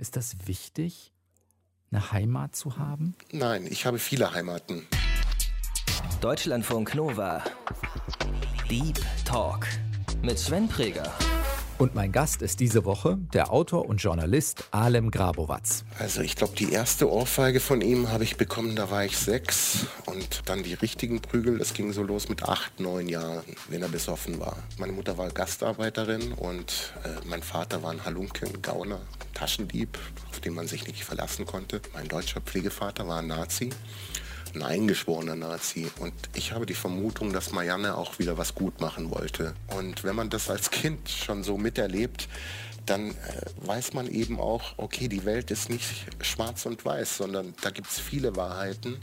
Ist das wichtig, eine Heimat zu haben? Nein, ich habe viele Heimaten. Deutschlandfunk Nova. Deep Talk mit Sven Preger. Und mein Gast ist diese Woche der Autor und Journalist Alem Grabowatz. Also ich glaube, die erste Ohrfeige von ihm habe ich bekommen, da war ich sechs. Und dann die richtigen Prügel, das ging so los mit acht, neun Jahren, wenn er besoffen war. Meine Mutter war Gastarbeiterin und äh, mein Vater war ein Halunke, ein Gauner, Taschendieb, auf den man sich nicht verlassen konnte. Mein deutscher Pflegevater war ein Nazi ein eingeschworener Nazi. Und ich habe die Vermutung, dass Marianne auch wieder was gut machen wollte. Und wenn man das als Kind schon so miterlebt, dann äh, weiß man eben auch, okay, die Welt ist nicht schwarz und weiß, sondern da gibt es viele Wahrheiten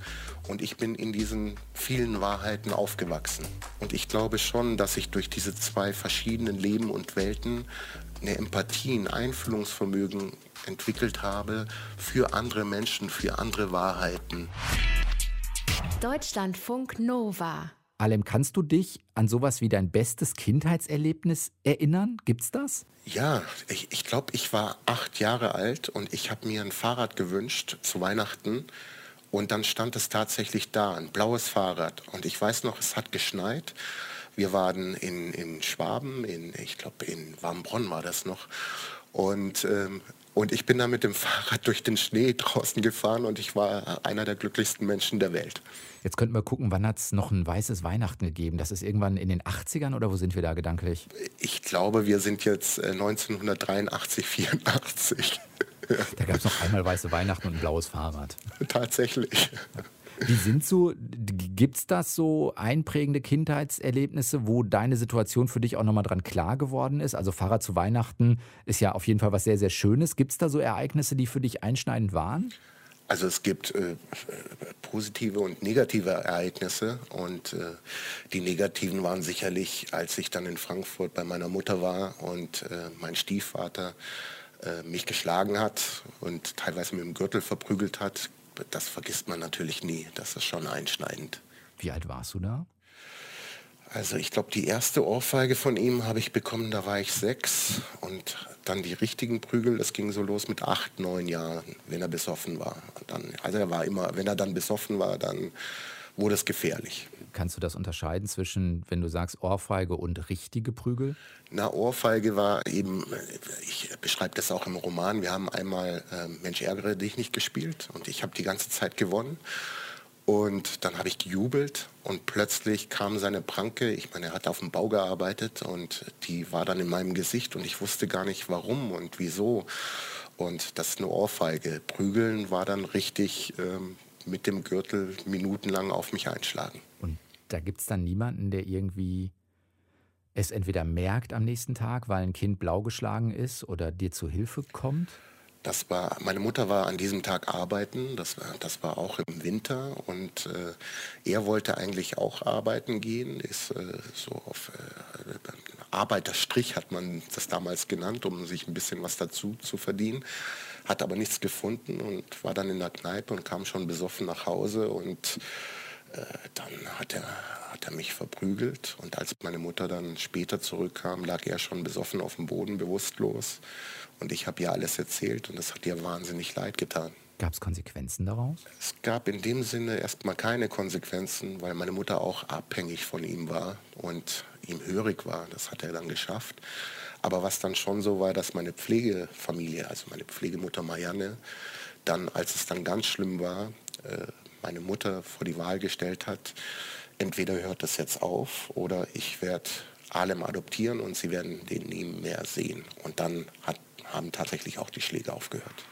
und ich bin in diesen vielen Wahrheiten aufgewachsen. Und ich glaube schon, dass ich durch diese zwei verschiedenen Leben und Welten eine Empathie, ein Einfühlungsvermögen entwickelt habe für andere Menschen, für andere Wahrheiten. Deutschlandfunk Nova. Alem, kannst du dich an sowas wie dein bestes Kindheitserlebnis erinnern? Gibt's das? Ja, ich, ich glaube, ich war acht Jahre alt und ich habe mir ein Fahrrad gewünscht zu Weihnachten. Und dann stand es tatsächlich da, ein blaues Fahrrad. Und ich weiß noch, es hat geschneit. Wir waren in, in Schwaben, in, ich glaube in Warmbronn war das noch. Und ähm, und ich bin da mit dem Fahrrad durch den Schnee draußen gefahren und ich war einer der glücklichsten Menschen der Welt. Jetzt könnten wir gucken, wann hat es noch ein weißes Weihnachten gegeben? Das ist irgendwann in den 80ern oder wo sind wir da gedanklich? Ich glaube, wir sind jetzt 1983, äh, 84. Da gab es noch einmal weiße Weihnachten und ein blaues Fahrrad. Tatsächlich. Wie sind so, gibt es das so einprägende Kindheitserlebnisse, wo deine Situation für dich auch nochmal dran klar geworden ist? Also Fahrrad zu Weihnachten ist ja auf jeden Fall was sehr, sehr Schönes. Gibt es da so Ereignisse, die für dich einschneidend waren? Also es gibt äh, positive und negative Ereignisse und äh, die negativen waren sicherlich, als ich dann in Frankfurt bei meiner Mutter war und äh, mein Stiefvater äh, mich geschlagen hat und teilweise mit dem Gürtel verprügelt hat, das vergisst man natürlich nie. Das ist schon einschneidend. Wie alt warst du da? Also ich glaube, die erste Ohrfeige von ihm habe ich bekommen, da war ich sechs. Und dann die richtigen Prügel, das ging so los mit acht, neun Jahren, wenn er besoffen war. Dann, also er war immer, wenn er dann besoffen war, dann wurde es gefährlich. Kannst du das unterscheiden zwischen, wenn du sagst Ohrfeige und richtige Prügel? Na, Ohrfeige war eben, ich beschreibe das auch im Roman, wir haben einmal äh, Mensch ärgere dich nicht gespielt und ich habe die ganze Zeit gewonnen. Und dann habe ich gejubelt und plötzlich kam seine Pranke. Ich meine, er hat auf dem Bau gearbeitet und die war dann in meinem Gesicht und ich wusste gar nicht warum und wieso. Und das ist eine Ohrfeige. Prügeln war dann richtig ähm, mit dem Gürtel minutenlang auf mich einschlagen. Und da gibt es dann niemanden, der irgendwie es entweder merkt am nächsten Tag, weil ein Kind blau geschlagen ist oder dir zu Hilfe kommt? Das war, meine Mutter war an diesem Tag arbeiten, das war, das war auch im Winter und äh, er wollte eigentlich auch arbeiten gehen, ist äh, so auf äh, Arbeiterstrich hat man das damals genannt, um sich ein bisschen was dazu zu verdienen, hat aber nichts gefunden und war dann in der Kneipe und kam schon besoffen nach Hause und äh, dann hat er, hat er mich verprügelt und als meine Mutter dann später zurückkam, lag er schon besoffen auf dem Boden, bewusstlos. Und ich habe ihr alles erzählt und das hat ihr wahnsinnig leid getan. Gab es Konsequenzen daraus? Es gab in dem Sinne erstmal keine Konsequenzen, weil meine Mutter auch abhängig von ihm war und ihm hörig war. Das hat er dann geschafft. Aber was dann schon so war, dass meine Pflegefamilie, also meine Pflegemutter Marianne, dann, als es dann ganz schlimm war, äh, meine Mutter vor die Wahl gestellt hat, entweder hört das jetzt auf oder ich werde Alem adoptieren und sie werden den nie mehr sehen. Und dann hat, haben tatsächlich auch die Schläge aufgehört.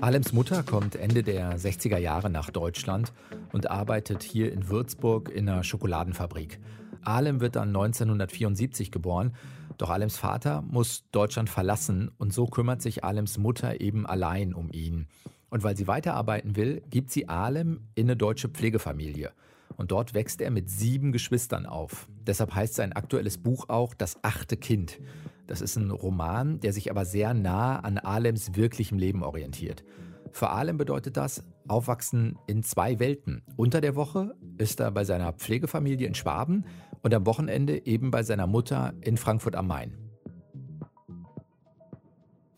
Alems Mutter kommt Ende der 60er Jahre nach Deutschland und arbeitet hier in Würzburg in einer Schokoladenfabrik. Alem wird dann 1974 geboren, doch Alems Vater muss Deutschland verlassen und so kümmert sich Alems Mutter eben allein um ihn. Und weil sie weiterarbeiten will, gibt sie Alem in eine deutsche Pflegefamilie. Und dort wächst er mit sieben Geschwistern auf. Deshalb heißt sein aktuelles Buch auch Das achte Kind. Das ist ein Roman, der sich aber sehr nah an Alems wirklichem Leben orientiert. Für Alem bedeutet das Aufwachsen in zwei Welten. Unter der Woche ist er bei seiner Pflegefamilie in Schwaben und am Wochenende eben bei seiner Mutter in Frankfurt am Main.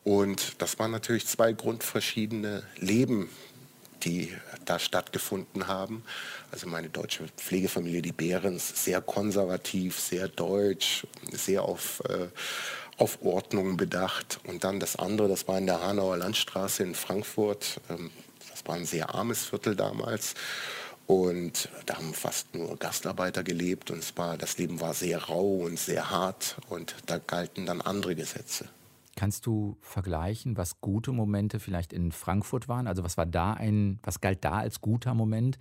Und das waren natürlich zwei grundverschiedene Leben, die da stattgefunden haben. Also meine deutsche Pflegefamilie, die Behrens, sehr konservativ, sehr deutsch, sehr auf, äh, auf Ordnung bedacht. Und dann das andere, das war in der Hanauer Landstraße in Frankfurt. Ähm, das war ein sehr armes Viertel damals. Und da haben fast nur Gastarbeiter gelebt und es war, das Leben war sehr rau und sehr hart und da galten dann andere Gesetze. Kannst du vergleichen, was gute Momente vielleicht in Frankfurt waren? Also was war da ein, was galt da als guter Moment?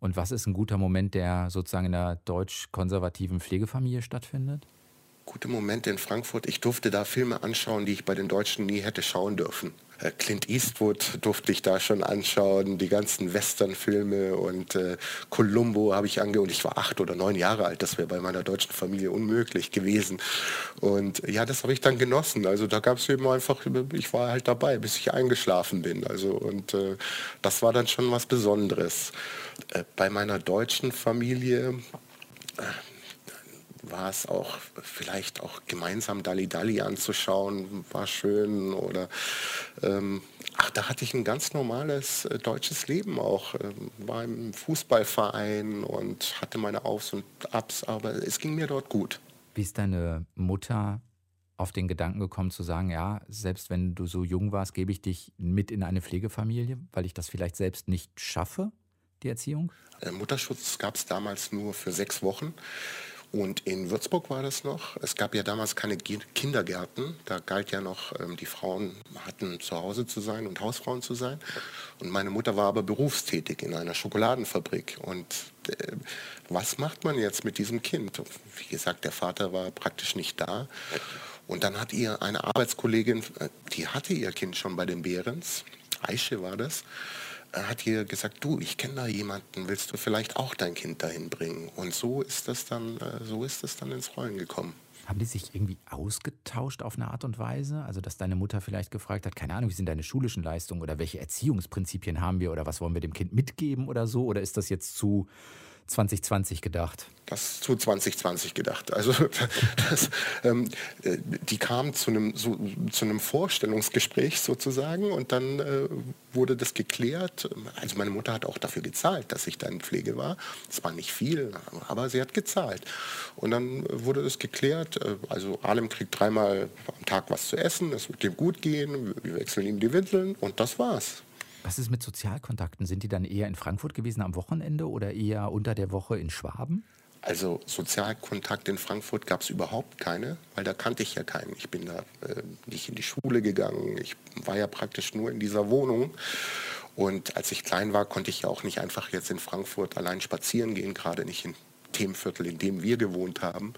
Und was ist ein guter Moment, der sozusagen in einer deutsch-konservativen Pflegefamilie stattfindet? Gute Momente in Frankfurt. Ich durfte da Filme anschauen, die ich bei den Deutschen nie hätte schauen dürfen. Äh, Clint Eastwood durfte ich da schon anschauen, die ganzen Western-Filme und äh, Columbo habe ich ange und ich war acht oder neun Jahre alt, das wäre bei meiner deutschen Familie unmöglich gewesen. Und ja, das habe ich dann genossen. Also da gab es eben einfach, ich war halt dabei, bis ich eingeschlafen bin. Also und äh, das war dann schon was Besonderes. Äh, bei meiner deutschen Familie äh, war es auch vielleicht auch gemeinsam Dali Dali anzuschauen, war schön oder ähm, ach, da hatte ich ein ganz normales äh, deutsches Leben auch, ähm, war im Fußballverein und hatte meine Aufs und Abs, aber es ging mir dort gut. Wie ist deine Mutter auf den Gedanken gekommen zu sagen, ja, selbst wenn du so jung warst, gebe ich dich mit in eine Pflegefamilie, weil ich das vielleicht selbst nicht schaffe, die Erziehung? Äh, Mutterschutz gab es damals nur für sechs Wochen. Und in Würzburg war das noch. Es gab ja damals keine Kindergärten. Da galt ja noch, ähm, die Frauen hatten zu Hause zu sein und Hausfrauen zu sein. Und meine Mutter war aber berufstätig in einer Schokoladenfabrik. Und äh, was macht man jetzt mit diesem Kind? Wie gesagt, der Vater war praktisch nicht da. Und dann hat ihr eine Arbeitskollegin, äh, die hatte ihr Kind schon bei den Behrens, Aische war das, hat ihr gesagt, du, ich kenne da jemanden, willst du vielleicht auch dein Kind dahin bringen? Und so ist das dann, äh, so ist das dann ins Rollen gekommen. Haben die sich irgendwie ausgetauscht auf eine Art und Weise? Also, dass deine Mutter vielleicht gefragt hat, keine Ahnung, wie sind deine schulischen Leistungen oder welche Erziehungsprinzipien haben wir oder was wollen wir dem Kind mitgeben oder so? Oder ist das jetzt zu 2020 gedacht? Das zu 2020 gedacht. Also das, ähm, äh, die kam zu einem, so, zu einem Vorstellungsgespräch sozusagen und dann äh, wurde das geklärt. Also meine Mutter hat auch dafür gezahlt, dass ich da in Pflege war. Es war nicht viel, aber sie hat gezahlt. Und dann wurde das geklärt. Äh, also Alem kriegt dreimal am Tag was zu essen, es wird ihm gut gehen, wir wechseln ihm die Windeln und das war's. Was ist mit Sozialkontakten? Sind die dann eher in Frankfurt gewesen am Wochenende oder eher unter der Woche in Schwaben? Also Sozialkontakt in Frankfurt gab es überhaupt keine, weil da kannte ich ja keinen. Ich bin da äh, nicht in die Schule gegangen. Ich war ja praktisch nur in dieser Wohnung. Und als ich klein war, konnte ich ja auch nicht einfach jetzt in Frankfurt allein spazieren gehen, gerade nicht im Themenviertel, in dem wir gewohnt haben.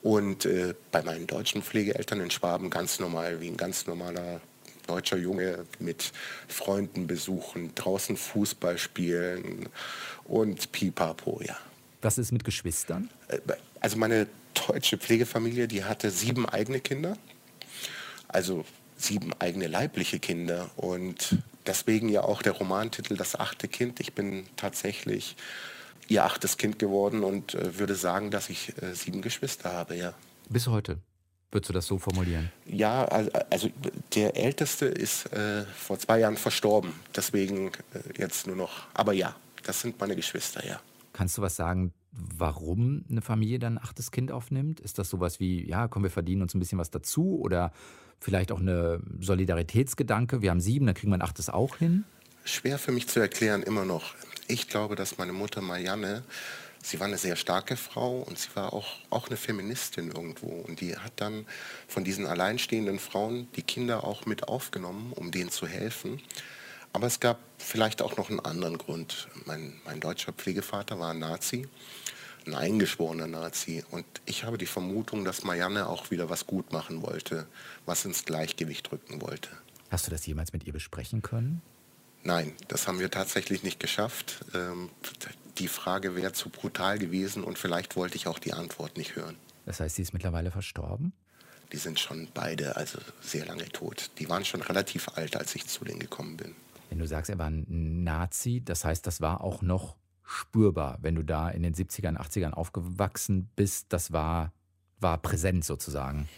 Und äh, bei meinen deutschen Pflegeeltern in Schwaben ganz normal, wie ein ganz normaler deutscher Junge mit Freunden besuchen, draußen Fußball spielen und pipapo, ja. Was ist mit Geschwistern? Äh, also meine deutsche Pflegefamilie, die hatte sieben eigene Kinder, also sieben eigene leibliche Kinder und deswegen ja auch der Romantitel Das achte Kind. Ich bin tatsächlich ihr achtes Kind geworden und äh, würde sagen, dass ich äh, sieben Geschwister habe, ja. Bis heute? Würdest du das so formulieren? Ja, also der Älteste ist äh, vor zwei Jahren verstorben. Deswegen äh, jetzt nur noch. Aber ja, das sind meine Geschwister, ja. Kannst du was sagen, warum eine Familie dann ein achtes Kind aufnimmt? Ist das sowas wie, ja, komm, wir verdienen uns ein bisschen was dazu? Oder vielleicht auch eine Solidaritätsgedanke? Wir haben sieben, dann kriegen wir ein achtes auch hin? Schwer für mich zu erklären, immer noch. Ich glaube, dass meine Mutter Marianne sie war eine sehr starke Frau und sie war auch, auch eine Feministin irgendwo. Und die hat dann von diesen alleinstehenden Frauen die Kinder auch mit aufgenommen, um denen zu helfen. Aber es gab vielleicht auch noch einen anderen Grund. Mein, mein deutscher Pflegevater war ein Nazi, ein eingeschworener Nazi. Und ich habe die Vermutung, dass Marianne auch wieder was gut machen wollte, was ins Gleichgewicht rücken wollte. Hast du das jemals mit ihr besprechen können? Nein, das haben wir tatsächlich nicht geschafft. Die Frage wäre zu brutal gewesen und vielleicht wollte ich auch die Antwort nicht hören. Das heißt, sie ist mittlerweile verstorben? Die sind schon beide also sehr lange tot. Die waren schon relativ alt, als ich zu denen gekommen bin. Wenn du sagst, er war ein Nazi, das heißt, das war auch noch spürbar, wenn du da in den 70ern, 80ern aufgewachsen bist, das war, war präsent sozusagen.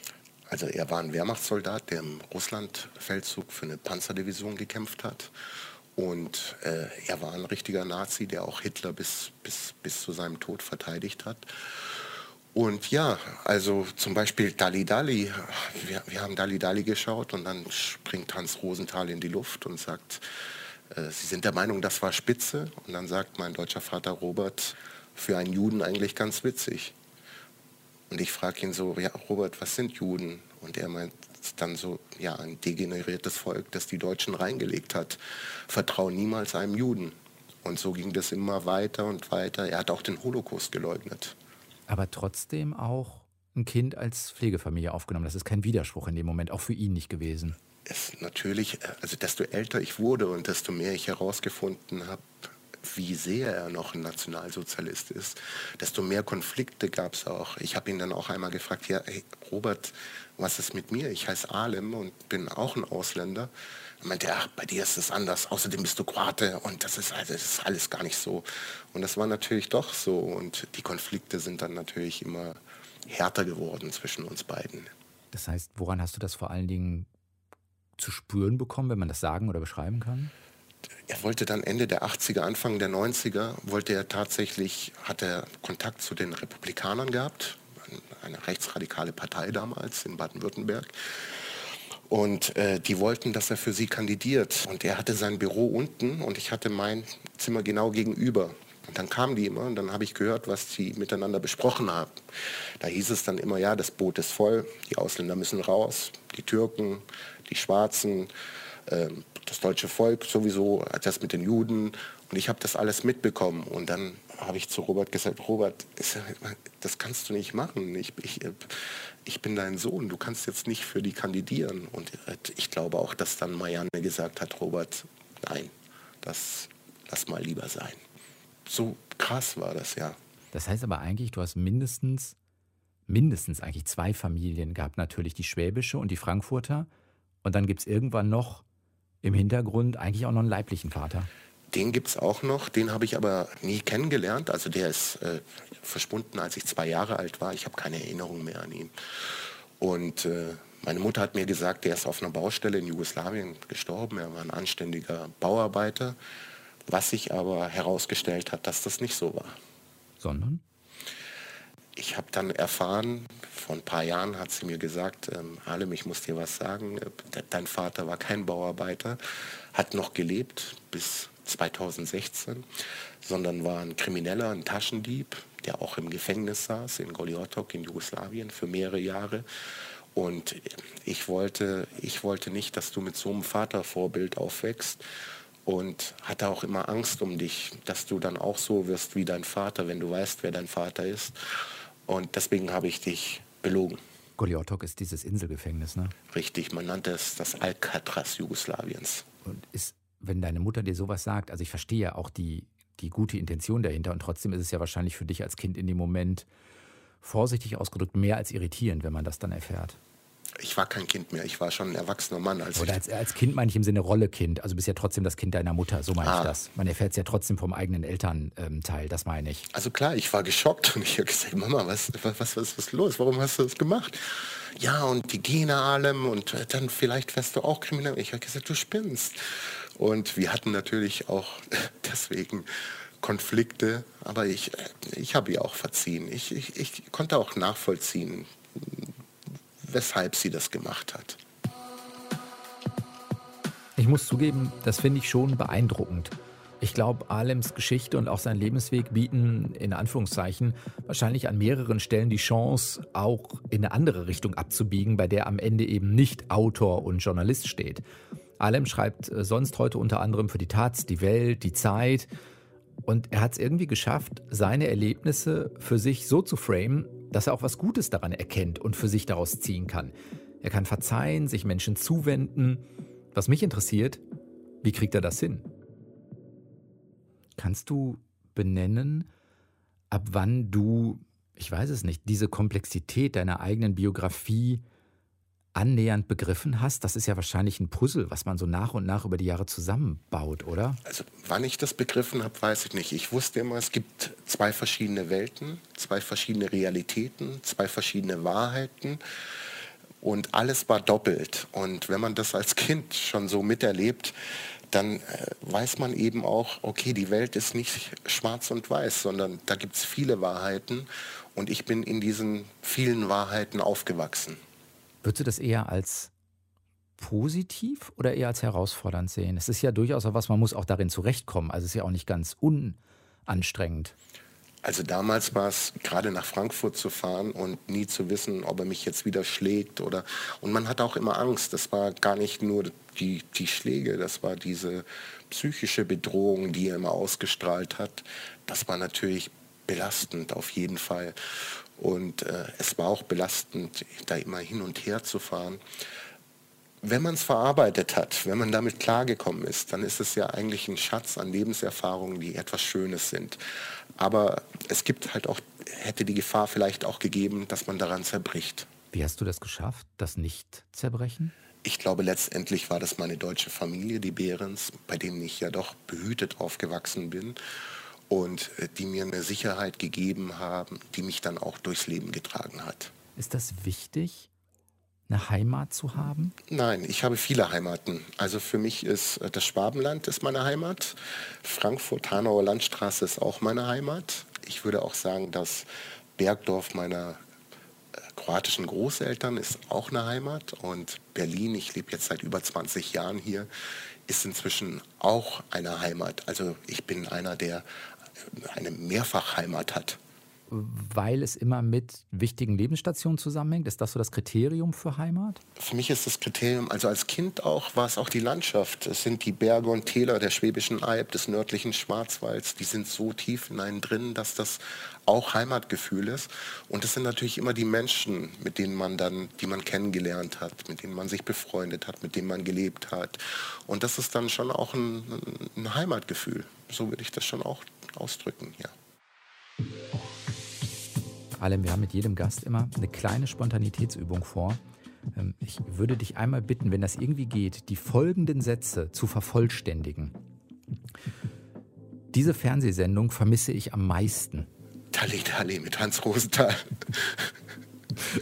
Also er war ein Wehrmachtssoldat, der im Russlandfeldzug für eine Panzerdivision gekämpft hat. Und äh, er war ein richtiger Nazi, der auch Hitler bis, bis, bis zu seinem Tod verteidigt hat. Und ja, also zum Beispiel Dali Dali. Wir, wir haben Dali Dali geschaut und dann springt Hans Rosenthal in die Luft und sagt, äh, Sie sind der Meinung, das war Spitze? Und dann sagt mein deutscher Vater Robert, für einen Juden eigentlich ganz witzig. Und ich frage ihn so, ja, Robert, was sind Juden? Und er meint dann so, ja, ein degeneriertes Volk, das die Deutschen reingelegt hat. Vertraue niemals einem Juden. Und so ging das immer weiter und weiter. Er hat auch den Holocaust geleugnet. Aber trotzdem auch ein Kind als Pflegefamilie aufgenommen. Das ist kein Widerspruch in dem Moment, auch für ihn nicht gewesen. Es natürlich, also desto älter ich wurde und desto mehr ich herausgefunden habe, wie sehr er noch ein Nationalsozialist ist, desto mehr Konflikte gab es auch. Ich habe ihn dann auch einmal gefragt, ja, hey, Robert, was ist mit mir? Ich heiße Alem und bin auch ein Ausländer. Er meinte, ach, bei dir ist es anders, außerdem bist du Kroate und das ist, also, das ist alles gar nicht so. Und das war natürlich doch so und die Konflikte sind dann natürlich immer härter geworden zwischen uns beiden. Das heißt, woran hast du das vor allen Dingen zu spüren bekommen, wenn man das sagen oder beschreiben kann? Er wollte dann Ende der 80er, Anfang der 90er, wollte er tatsächlich, hat er Kontakt zu den Republikanern gehabt, eine rechtsradikale Partei damals in Baden-Württemberg. Und äh, die wollten, dass er für sie kandidiert. Und er hatte sein Büro unten und ich hatte mein Zimmer genau gegenüber. Und dann kamen die immer und dann habe ich gehört, was sie miteinander besprochen haben. Da hieß es dann immer, ja, das Boot ist voll, die Ausländer müssen raus, die Türken, die Schwarzen, das deutsche Volk sowieso, das mit den Juden. Und ich habe das alles mitbekommen. Und dann habe ich zu Robert gesagt, Robert, das kannst du nicht machen. Ich, ich, ich bin dein Sohn, du kannst jetzt nicht für die kandidieren. Und ich glaube auch, dass dann Marianne gesagt hat, Robert, nein, das lass mal lieber sein. So krass war das, ja. Das heißt aber eigentlich, du hast mindestens, mindestens eigentlich zwei Familien gehabt. Natürlich die schwäbische und die Frankfurter. Und dann gibt es irgendwann noch im Hintergrund eigentlich auch noch einen leiblichen Vater. Den gibt es auch noch, den habe ich aber nie kennengelernt. Also der ist äh, verschwunden, als ich zwei Jahre alt war. Ich habe keine Erinnerung mehr an ihn. Und äh, meine Mutter hat mir gesagt, der ist auf einer Baustelle in Jugoslawien gestorben. Er war ein anständiger Bauarbeiter. Was sich aber herausgestellt hat, dass das nicht so war. Sondern? Ich habe dann erfahren, vor ein paar Jahren hat sie mir gesagt, ähm, Alem, ich muss dir was sagen, dein Vater war kein Bauarbeiter, hat noch gelebt bis 2016, sondern war ein Krimineller, ein Taschendieb, der auch im Gefängnis saß in Goliotok in Jugoslawien für mehrere Jahre. Und ich wollte, ich wollte nicht, dass du mit so einem Vatervorbild aufwächst und hatte auch immer Angst um dich, dass du dann auch so wirst wie dein Vater, wenn du weißt, wer dein Vater ist. Und deswegen habe ich dich belogen. Goliotok ist dieses Inselgefängnis, ne? Richtig, man nannte es das Alcatraz Jugoslawiens. Und ist, wenn deine Mutter dir sowas sagt, also ich verstehe ja auch die, die gute Intention dahinter und trotzdem ist es ja wahrscheinlich für dich als Kind in dem Moment vorsichtig ausgedrückt mehr als irritierend, wenn man das dann erfährt ich war kein Kind mehr, ich war schon ein erwachsener Mann. Als Oder als, als, Kind meine ich im Sinne Rollekind. Also bist ja trotzdem das Kind deiner Mutter, so meine ah. ich das. Man erfährt es ja trotzdem vom eigenen Elternteil, ähm, das meine ich. Also klar, ich war geschockt und ich habe gesagt, Mama, was, was, was, was ist los? Warum hast du das gemacht? Ja, und die Gene allem und äh, dann vielleicht wärst du auch kriminell. Ich habe gesagt, du spinnst. Und wir hatten natürlich auch deswegen Konflikte, aber ich, äh, ich habe ihr auch verziehen. Ich, ich, ich konnte auch nachvollziehen, weshalb sie das gemacht hat. Ich muss zugeben, das finde ich schon beeindruckend. Ich glaube, Alems Geschichte und auch sein Lebensweg bieten in Anführungszeichen wahrscheinlich an mehreren Stellen die Chance, auch in eine andere Richtung abzubiegen, bei der am Ende eben nicht Autor und Journalist steht. Alem schreibt äh, sonst heute unter anderem für die Taz, die Welt, die Zeit. Und er hat es irgendwie geschafft, seine Erlebnisse für sich so zu framen, dass er auch was Gutes daran erkennt und für sich daraus ziehen kann. Er kann verzeihen, sich Menschen zuwenden. Was mich interessiert, wie kriegt er das hin? Kannst du benennen, ab wann du, ich weiß es nicht, diese Komplexität deiner eigenen Biografie annähernd begriffen hast? Das ist ja wahrscheinlich ein Puzzle, was man so nach und nach über die Jahre zusammenbaut, oder? Also wann ich das begriffen habe, weiß ich nicht. Ich wusste immer, es gibt zwei verschiedene Welten, zwei verschiedene Realitäten, zwei verschiedene Wahrheiten. und alles war doppelt. Und wenn man das als Kind schon so miterlebt, dann äh, weiß man eben auch, okay, die Welt ist nicht schwarz und weiß, sondern da gibt es viele Wahrheiten und ich bin in diesen vielen Wahrheiten aufgewachsen. Würdest du das eher als positiv oder eher als herausfordernd sehen? Es ist ja durchaus auch was, man muss auch darin zurechtkommen. Also es ist ja auch nicht ganz unanstrengend. Also damals war es gerade nach Frankfurt zu fahren und nie zu wissen, ob er mich jetzt wieder schlägt oder und man hatte auch immer Angst. Das war gar nicht nur die, die Schläge, das war diese psychische Bedrohung, die er immer ausgestrahlt hat. Das war natürlich belastend auf jeden Fall. Und äh, es war auch belastend, da immer hin und her zu fahren wenn man es verarbeitet hat, wenn man damit klargekommen ist, dann ist es ja eigentlich ein Schatz an Lebenserfahrungen, die etwas Schönes sind. Aber es gibt halt auch, hätte die Gefahr vielleicht auch gegeben, dass man daran zerbricht. Wie hast du das geschafft, das nicht zerbrechen? Ich glaube, letztendlich war das meine deutsche Familie, die Behrens, bei denen ich ja doch behütet aufgewachsen bin und äh, die mir eine Sicherheit gegeben haben, die mich dann auch durchs Leben getragen hat. Ist das wichtig, eine Heimat zu haben? Nein, ich habe viele Heimaten. Also für mich ist äh, das Schwabenland ist meine Heimat. Frankfurt, Hanauer Landstraße ist auch meine Heimat. Ich würde auch sagen, dass Bergdorf meiner äh, kroatischen Großeltern ist auch eine Heimat. Und Berlin, ich lebe jetzt seit über 20 Jahren hier, ist inzwischen auch eine Heimat. Also ich bin einer, der eine Mehrfachheimat hat weil es immer mit wichtigen Lebensstationen zusammenhängt? Ist das so das Kriterium für Heimat? Für mich ist das Kriterium, also als Kind auch, war es auch die Landschaft. Es sind die Berge und Täler der Schwäbischen Alb, des nördlichen Schwarzwalds, die sind so tief in einen drin, dass das auch Heimatgefühl ist. Und es sind natürlich immer die Menschen, mit denen man dann, die man kennengelernt hat, mit denen man sich befreundet hat, mit denen man gelebt hat. Und das ist dann schon auch ein, ein Heimatgefühl. So würde ich das schon auch ausdrücken, ja allem, wir haben mit jedem Gast immer eine kleine Spontanitätsübung vor. Ähm, ich würde dich einmal bitten, wenn das irgendwie geht, die folgenden Sätze zu vervollständigen. Diese Fernsehsendung vermisse ich am meisten. Tali Tali mit Hans Rosenthal.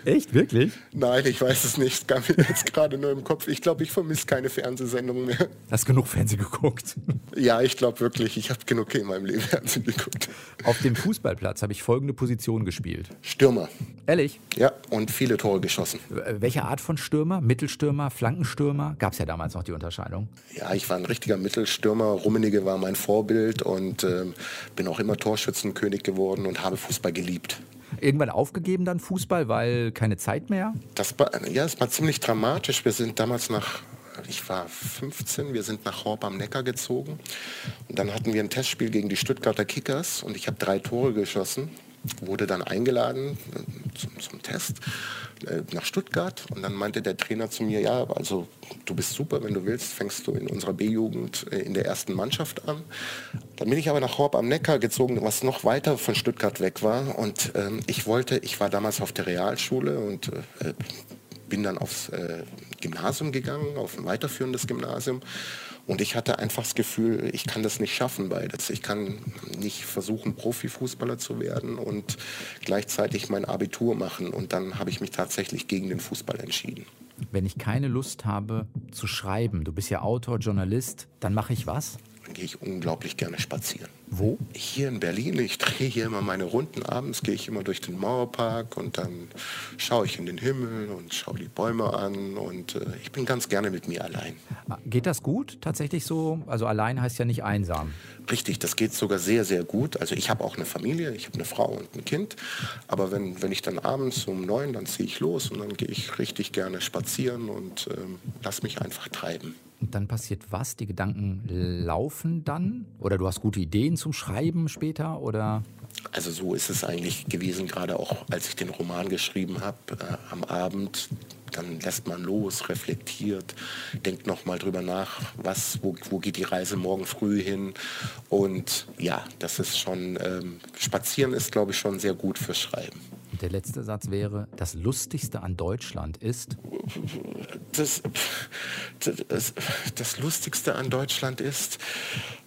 Echt, wirklich? Nein, ich weiß es nicht. Gar mir jetzt gerade nur im Kopf. Ich glaube, ich vermisse keine Fernsehsendung mehr. Hast genug Fernsehen geguckt? Ja, ich glaube wirklich. Ich habe genug in meinem Leben Fernsehen geguckt. Auf dem Fußballplatz habe ich folgende Position gespielt. Stürmer. Ehrlich? Ja, und viele Tore geschossen. Welche Art von Stürmer? Mittelstürmer, Flankenstürmer? Gab es ja damals noch die Unterscheidung. Ja, ich war ein richtiger Mittelstürmer. Rummenigge war mein Vorbild und äh, bin auch immer Torschützenkönig geworden und habe Fußball geliebt. Irgendwann aufgegeben dann Fußball, weil keine Zeit mehr? Das war, ja, es war ziemlich dramatisch. Wir sind damals nach, ich war 15, wir sind nach Horb am Neckar gezogen. Und dann hatten wir ein Testspiel gegen die Stuttgarter Kickers und ich habe drei Tore geschossen wurde dann eingeladen äh, zum, zum Test äh, nach Stuttgart. Und dann meinte der Trainer zu mir, ja, also du bist super, wenn du willst, fängst du in unserer B-Jugend äh, in der ersten Mannschaft an. Dann bin ich aber nach Horb am Neckar gezogen, was noch weiter von Stuttgart weg war. Und ähm, ich wollte, ich war damals auf der Realschule und äh, bin dann aufs Gymnasium gegangen, auf ein weiterführendes Gymnasium und ich hatte einfach das Gefühl, ich kann das nicht schaffen beides. Ich kann nicht versuchen, Profifußballer zu werden und gleichzeitig mein Abitur machen. Und dann habe ich mich tatsächlich gegen den Fußball entschieden. Wenn ich keine Lust habe zu schreiben, du bist ja Autor, Journalist, dann mache ich was? Gehe ich unglaublich gerne spazieren. Wo? Hier in Berlin. Ich drehe hier immer meine Runden. Abends gehe ich immer durch den Mauerpark und dann schaue ich in den Himmel und schaue die Bäume an. Und äh, ich bin ganz gerne mit mir allein. Geht das gut tatsächlich so? Also allein heißt ja nicht einsam. Richtig, das geht sogar sehr, sehr gut. Also ich habe auch eine Familie, ich habe eine Frau und ein Kind. Aber wenn, wenn ich dann abends um neun, dann ziehe ich los und dann gehe ich richtig gerne spazieren und ähm, lass mich einfach treiben. Und dann passiert was? Die Gedanken laufen dann? Oder du hast gute Ideen zum Schreiben später? Oder? Also so ist es eigentlich gewesen, gerade auch als ich den Roman geschrieben habe, äh, am Abend. Dann lässt man los, reflektiert, denkt nochmal drüber nach, was, wo, wo geht die Reise morgen früh hin. Und ja, das ist schon, ähm, Spazieren ist, glaube ich, schon sehr gut fürs Schreiben. Der letzte Satz wäre, das Lustigste an Deutschland ist? Das, das, das Lustigste an Deutschland ist,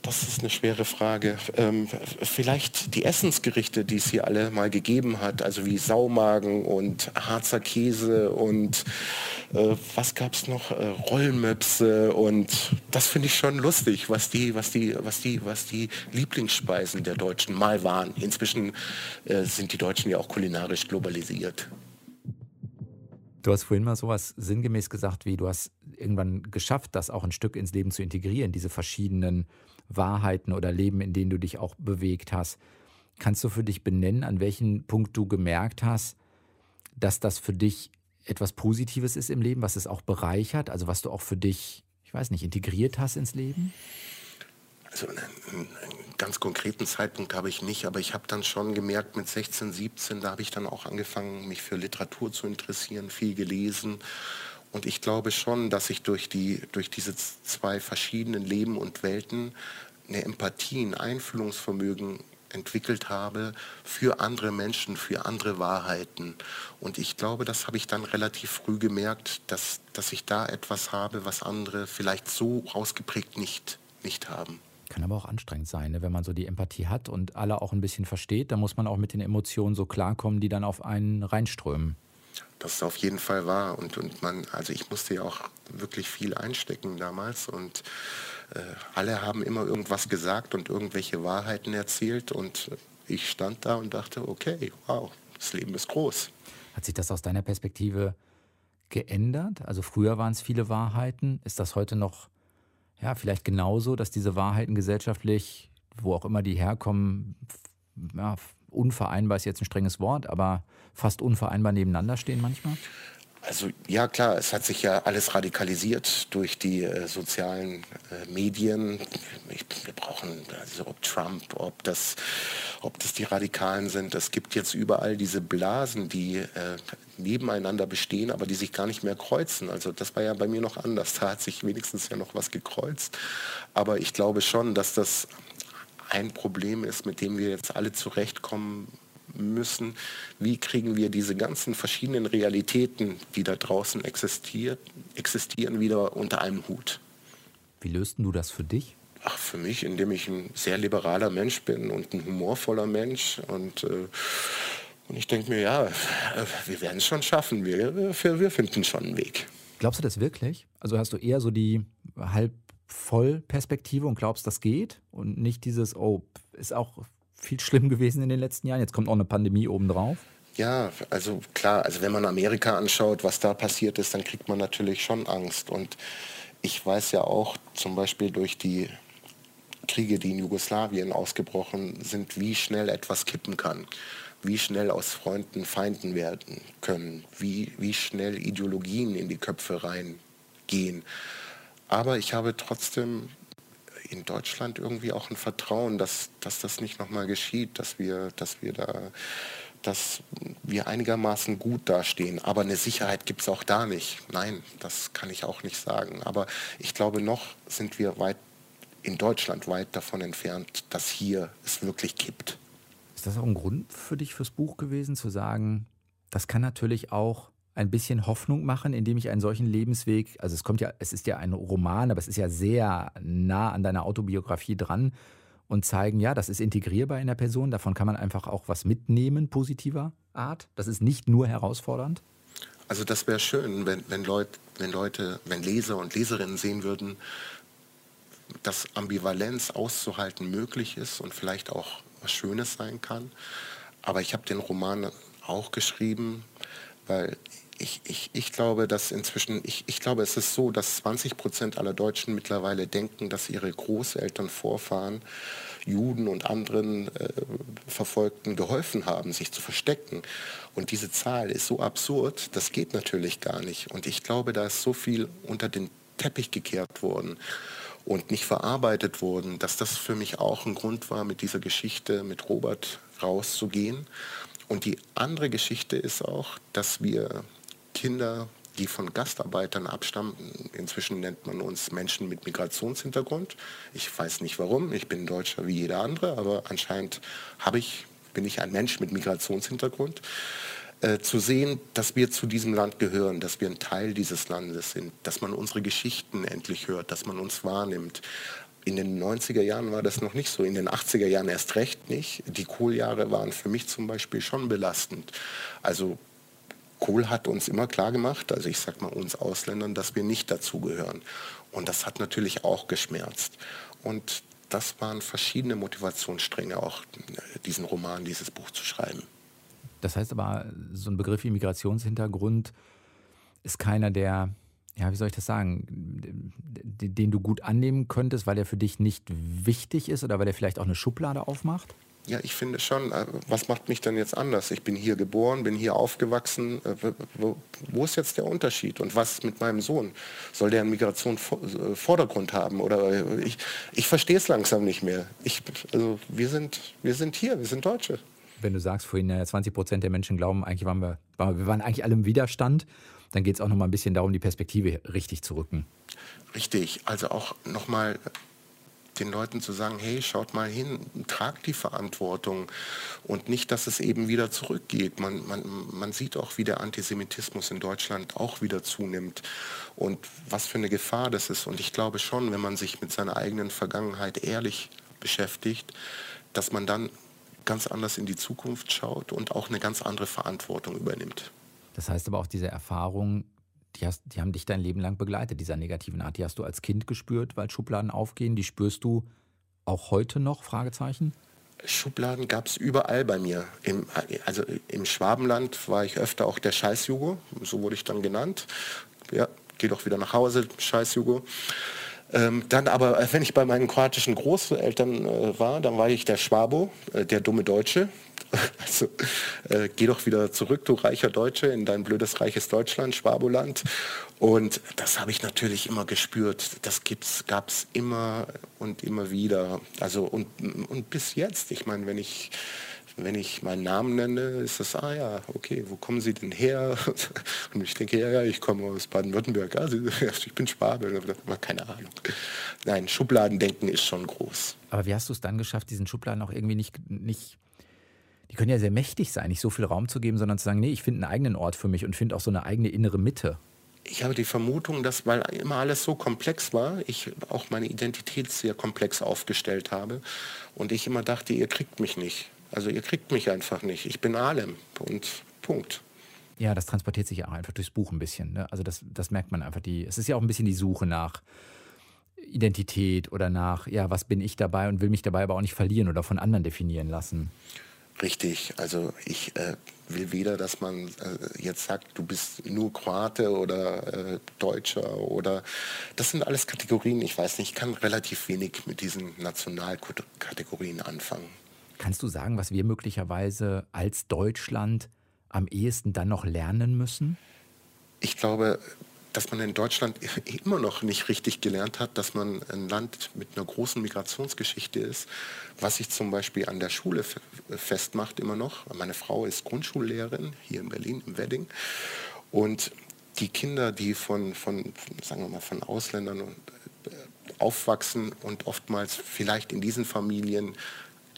Das ist eine schwere Frage. Ähm, vielleicht die Essensgerichte, die es hier alle mal gegeben hat, also wie Saumagen und Harzer Käse und äh, was gab es noch? Äh, Rollmöpse und das finde ich schon lustig, was die, was die, was die, was die Lieblingsspeisen der Deutschen mal waren. Inzwischen äh, sind die Deutschen ja auch kulinarisch globalisiert. Du hast vorhin mal sowas sinngemäß gesagt, wie du hast irgendwann geschafft, das auch ein Stück ins Leben zu integrieren, diese verschiedenen Wahrheiten oder Leben, in denen du dich auch bewegt hast. Kannst du für dich benennen, an welchem Punkt du gemerkt hast, dass das für dich etwas Positives ist im Leben, was es auch bereichert, also was du auch für dich, ich weiß nicht, integriert hast ins Leben? Also einen, ganz konkreten Zeitpunkt habe ich nicht, aber ich habe dann schon gemerkt, mit 16, 17, da habe ich dann auch angefangen, mich für Literatur zu interessieren, viel gelesen. Und ich glaube schon, dass ich durch, die, durch diese zwei verschiedenen Leben und Welten eine Empathie, ein Einfühlungsvermögen entwickelt habe für andere Menschen, für andere Wahrheiten. Und ich glaube, das habe ich dann relativ früh gemerkt, dass, dass ich da etwas habe, was andere vielleicht so ausgeprägt nicht, nicht haben. Kann aber auch anstrengend sein, ne? wenn man so die Empathie hat und alle auch ein bisschen versteht, dann muss man auch mit den Emotionen so klarkommen, die dann auf einen reinströmen. Das ist auf jeden Fall wahr. Und, und man, also ich musste ja auch wirklich viel einstecken damals und äh, alle haben immer irgendwas gesagt und irgendwelche Wahrheiten erzählt und ich stand da und dachte, okay, wow, das Leben ist groß. Hat sich das aus deiner Perspektive geändert? Also früher waren es viele Wahrheiten. Ist das heute noch ja, vielleicht genauso, dass diese Wahrheiten gesellschaftlich, wo auch immer die herkommen, ja, unvereinbar ist jetzt ein strenges Wort, aber fast unvereinbar nebeneinander stehen manchmal? Also ja klar, es hat sich ja alles radikalisiert durch die äh, sozialen äh, Medien. Ich, wir brauchen, also ob Trump, ob das, ob das die Radikalen sind. Es gibt jetzt überall diese Blasen, die äh, nebeneinander bestehen, aber die sich gar nicht mehr kreuzen. Also das war ja bei mir noch anders. Da hat sich wenigstens ja noch was gekreuzt. Aber ich glaube schon, dass das ein Problem ist, mit dem wir jetzt alle zurechtkommen müssen, wie kriegen wir diese ganzen verschiedenen Realitäten, die da draußen existiert, existieren, wieder unter einem Hut. Wie löst du das für dich? Ach, für mich, indem ich ein sehr liberaler Mensch bin und ein humorvoller Mensch. Und, äh, und ich denke mir, ja, äh, wir werden es schon schaffen. Wir, wir finden schon einen Weg. Glaubst du das wirklich? Also hast du eher so die halb voll Perspektive und glaubst, das geht? Und nicht dieses, oh, ist auch viel schlimm gewesen in den letzten Jahren. Jetzt kommt auch eine Pandemie obendrauf. Ja, also klar, also wenn man Amerika anschaut, was da passiert ist, dann kriegt man natürlich schon Angst. Und ich weiß ja auch zum Beispiel durch die Kriege, die in Jugoslawien ausgebrochen sind, wie schnell etwas kippen kann, wie schnell aus Freunden Feinden werden können, wie, wie schnell Ideologien in die Köpfe reingehen. Aber ich habe trotzdem in Deutschland irgendwie auch ein Vertrauen, dass, dass das nicht nochmal geschieht, dass wir, dass wir da dass wir einigermaßen gut dastehen. Aber eine Sicherheit gibt es auch da nicht. Nein, das kann ich auch nicht sagen. Aber ich glaube, noch sind wir weit in Deutschland weit davon entfernt, dass hier es wirklich kippt. Ist das auch ein Grund für dich fürs Buch gewesen, zu sagen, das kann natürlich auch ein bisschen Hoffnung machen, indem ich einen solchen Lebensweg, also es kommt ja, es ist ja ein Roman, aber es ist ja sehr nah an deiner Autobiografie dran und zeigen, ja, das ist integrierbar in der Person, davon kann man einfach auch was mitnehmen, positiver Art. Das ist nicht nur herausfordernd. Also das wäre schön, wenn, wenn, Leut, wenn Leute, wenn Leser und Leserinnen sehen würden, dass Ambivalenz auszuhalten möglich ist und vielleicht auch was Schönes sein kann. Aber ich habe den Roman auch geschrieben, weil ich, ich, ich glaube, dass inzwischen, ich, ich glaube, es ist so, dass 20 Prozent aller Deutschen mittlerweile denken, dass ihre Großeltern, Vorfahren, Juden und anderen äh, Verfolgten geholfen haben, sich zu verstecken. Und diese Zahl ist so absurd, das geht natürlich gar nicht. Und ich glaube, da ist so viel unter den Teppich gekehrt worden und nicht verarbeitet worden, dass das für mich auch ein Grund war, mit dieser Geschichte mit Robert rauszugehen. Und die andere Geschichte ist auch, dass wir Kinder, die von Gastarbeitern abstammen. Inzwischen nennt man uns Menschen mit Migrationshintergrund. Ich weiß nicht warum, ich bin Deutscher wie jeder andere, aber anscheinend habe ich, bin ich ein Mensch mit Migrationshintergrund. Äh, zu sehen, dass wir zu diesem Land gehören, dass wir ein Teil dieses Landes sind, dass man unsere Geschichten endlich hört, dass man uns wahrnimmt. In den 90er Jahren war das noch nicht so, in den 80er Jahren erst recht nicht. Die Kohljahre waren für mich zum Beispiel schon belastend. Also Kohl hat uns immer klar gemacht, also ich sag mal uns Ausländern, dass wir nicht dazugehören. Und das hat natürlich auch geschmerzt. Und das waren verschiedene Motivationsstränge, auch diesen Roman, dieses Buch zu schreiben. Das heißt aber, so ein Begriff wie Migrationshintergrund ist keiner, der, ja, wie soll ich das sagen, den du gut annehmen könntest, weil er für dich nicht wichtig ist oder weil er vielleicht auch eine Schublade aufmacht? Ja, ich finde schon, äh, was macht mich dann jetzt anders? Ich bin hier geboren, bin hier aufgewachsen. Äh, wo ist jetzt der Unterschied? Und was mit meinem Sohn? Soll der einen Migrationsvordergrund äh, haben? Oder ich, ich verstehe es langsam nicht mehr. Ich, also wir, sind, wir sind hier, wir sind Deutsche. Wenn du sagst, vorhin 20 Prozent der Menschen glauben, eigentlich waren wir, wir waren eigentlich alle im Widerstand, dann geht es auch noch mal ein bisschen darum, die Perspektive richtig zu rücken. Richtig, also auch noch mal den Leuten zu sagen, hey, schaut mal hin, tragt die Verantwortung und nicht, dass es eben wieder zurückgeht. Man, man, man sieht auch, wie der Antisemitismus in Deutschland auch wieder zunimmt und was für eine Gefahr das ist. Und ich glaube schon, wenn man sich mit seiner eigenen Vergangenheit ehrlich beschäftigt, dass man dann ganz anders in die Zukunft schaut und auch eine ganz andere Verantwortung übernimmt. Das heißt aber auch diese Erfahrung, die, hast, die haben dich dein Leben lang begleitet, dieser negativen Art. Die hast du als Kind gespürt, weil Schubladen aufgehen. Die spürst du auch heute noch? Fragezeichen? Schubladen gab es überall bei mir. Im, also im Schwabenland war ich öfter auch der Scheißjugo, so wurde ich dann genannt. Ja, geh doch wieder nach Hause, Scheißjugo. Ähm, dann aber, wenn ich bei meinen kroatischen Großeltern äh, war, dann war ich der Schwabo, äh, der dumme Deutsche. Also äh, geh doch wieder zurück, du reicher Deutsche, in dein blödes reiches Deutschland, Schwaboland. Und das habe ich natürlich immer gespürt. Das gab es immer und immer wieder. Also und, und bis jetzt. Ich meine, wenn ich wenn ich meinen Namen nenne, ist das, ah ja, okay, wo kommen Sie denn her? Und ich denke, ja, ja, ich komme aus Baden-Württemberg. Also, ich bin Schwabe, aber keine Ahnung. Nein, Schubladendenken ist schon groß. Aber wie hast du es dann geschafft, diesen Schubladen auch irgendwie nicht, nicht die können ja sehr mächtig sein, nicht so viel Raum zu geben, sondern zu sagen, nee, ich finde einen eigenen Ort für mich und finde auch so eine eigene innere Mitte. Ich habe die Vermutung, dass, weil immer alles so komplex war, ich auch meine Identität sehr komplex aufgestellt habe und ich immer dachte, ihr kriegt mich nicht. Also ihr kriegt mich einfach nicht. Ich bin Alem und Punkt. Ja, das transportiert sich auch einfach durchs Buch ein bisschen. Ne? Also das, das merkt man einfach. Die, es ist ja auch ein bisschen die Suche nach Identität oder nach, ja, was bin ich dabei und will mich dabei aber auch nicht verlieren oder von anderen definieren lassen. Richtig, also ich äh, will weder, dass man äh, jetzt sagt, du bist nur Kroate oder äh, Deutscher oder das sind alles Kategorien, ich weiß nicht, ich kann relativ wenig mit diesen Nationalkategorien anfangen. Kannst du sagen, was wir möglicherweise als Deutschland am ehesten dann noch lernen müssen? Ich glaube, dass man in Deutschland immer noch nicht richtig gelernt hat, dass man ein Land mit einer großen Migrationsgeschichte ist, was sich zum Beispiel an der Schule festmacht immer noch. Meine Frau ist Grundschullehrerin hier in Berlin, im Wedding. Und die Kinder, die von, von, sagen wir mal, von Ausländern äh, aufwachsen und oftmals vielleicht in diesen Familien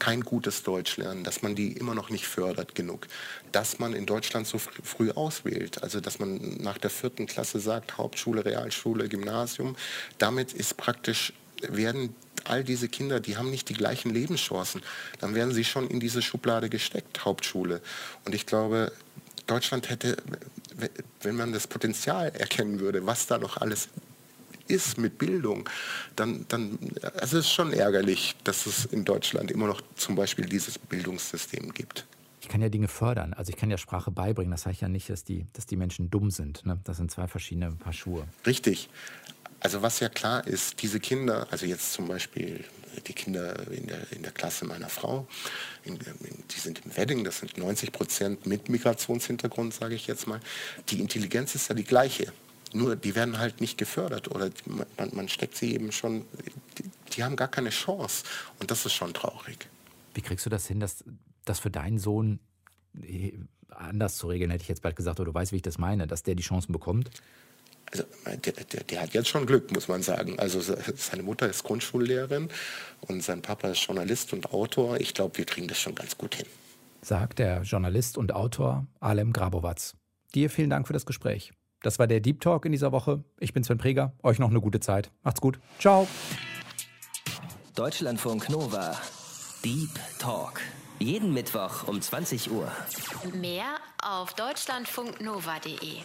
kein gutes Deutsch lernen, dass man die immer noch nicht fördert genug, dass man in Deutschland so früh auswählt, also dass man nach der vierten Klasse sagt, Hauptschule, Realschule, Gymnasium, damit ist praktisch, werden all diese Kinder, die haben nicht die gleichen Lebenschancen, dann werden sie schon in diese Schublade gesteckt, Hauptschule. Und ich glaube, Deutschland hätte, wenn man das Potenzial erkennen würde, was da noch alles ist mit Bildung, dann, dann also es ist schon ärgerlich, dass es in Deutschland immer noch zum Beispiel dieses Bildungssystem gibt. Ich kann ja Dinge fördern, also ich kann ja Sprache beibringen. Das heißt ja nicht, dass die, dass die Menschen dumm sind. Ne? Das sind zwei verschiedene Paar Schuhe. Richtig. Also was ja klar ist, diese Kinder, also jetzt zum Beispiel die Kinder in der, in der Klasse meiner Frau, in, in, die sind im Wedding, das sind 90 Prozent mit Migrationshintergrund, sage ich jetzt mal. Die Intelligenz ist ja die gleiche. Nur die werden halt nicht gefördert oder man, man steckt sie eben schon, die, die, haben gar keine Chance und das ist schon traurig. Wie kriegst du das hin, dass das für deinen Sohn äh, anders zu regeln, hätte ich jetzt bald gesagt, oder du weißt, wie ich das meine, dass der die Chancen bekommt? Also der, der, der, hat jetzt schon Glück, muss man sagen. Also seine Mutter ist Grundschullehrerin und sein Papa ist Journalist und Autor. Ich glaube, wir kriegen das schon ganz gut hin. Sagt der Journalist und Autor Alem Grabowatz. Dir vielen Dank für das Gespräch. Das war der Deep Talk in dieser Woche. Ich bin Sven Preger. Euch noch eine gute Zeit. Macht's gut. Ciao. Deutschlandfunk Nova. Deep Talk. Jeden Mittwoch um 20 Uhr. Mehr auf deutschlandfunknova.de.